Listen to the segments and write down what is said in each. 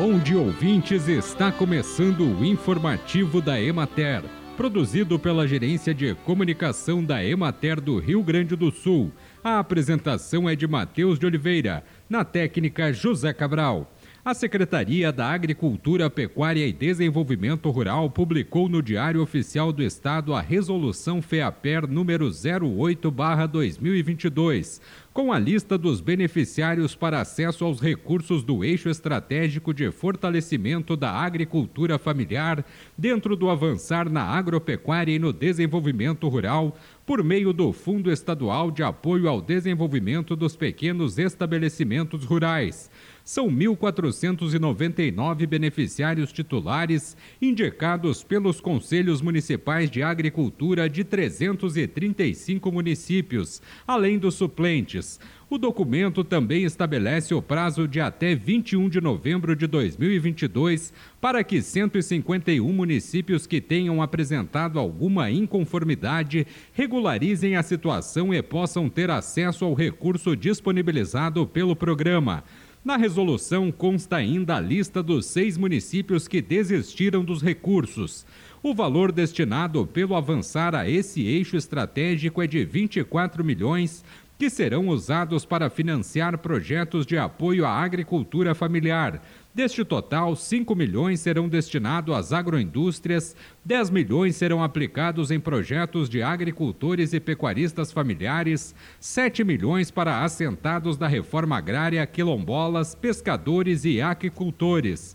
Bom dia, ouvintes. Está começando o informativo da Emater, produzido pela Gerência de Comunicação da Emater do Rio Grande do Sul. A apresentação é de Matheus de Oliveira, na técnica José Cabral. A Secretaria da Agricultura, Pecuária e Desenvolvimento Rural publicou no Diário Oficial do Estado a Resolução FEAPER número 08/2022, com a lista dos beneficiários para acesso aos recursos do eixo estratégico de fortalecimento da agricultura familiar dentro do avançar na agropecuária e no desenvolvimento rural por meio do Fundo Estadual de Apoio ao Desenvolvimento dos Pequenos Estabelecimentos Rurais são 1.499 beneficiários titulares indicados pelos Conselhos Municipais de Agricultura de 335 municípios, além dos suplentes. O documento também estabelece o prazo de até 21 de novembro de 2022 para que 151 municípios que tenham apresentado alguma inconformidade regularizem a situação e possam ter acesso ao recurso disponibilizado pelo programa. Na resolução consta ainda a lista dos seis municípios que desistiram dos recursos. O valor destinado pelo avançar a esse eixo estratégico é de 24 milhões que serão usados para financiar projetos de apoio à agricultura familiar. Deste total, 5 milhões serão destinados às agroindústrias, 10 milhões serão aplicados em projetos de agricultores e pecuaristas familiares, 7 milhões para assentados da reforma agrária, quilombolas, pescadores e aquicultores,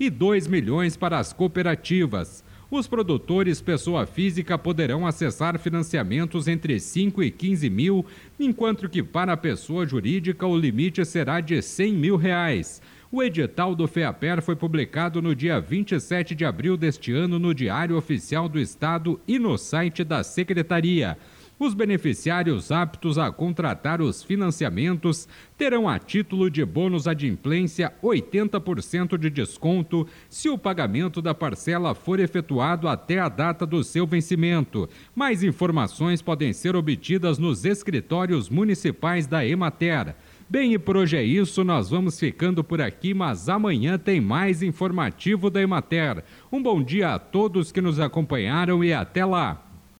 e 2 milhões para as cooperativas. Os produtores pessoa física poderão acessar financiamentos entre 5 e 15 mil, enquanto que para a pessoa jurídica o limite será de 100 mil reais. O edital do FEAPER foi publicado no dia 27 de abril deste ano no Diário Oficial do Estado e no site da Secretaria. Os beneficiários aptos a contratar os financiamentos terão a título de bônus adimplência 80% de desconto se o pagamento da parcela for efetuado até a data do seu vencimento. Mais informações podem ser obtidas nos escritórios municipais da Emater. Bem, e por hoje é isso, nós vamos ficando por aqui, mas amanhã tem mais informativo da Emater. Um bom dia a todos que nos acompanharam e até lá!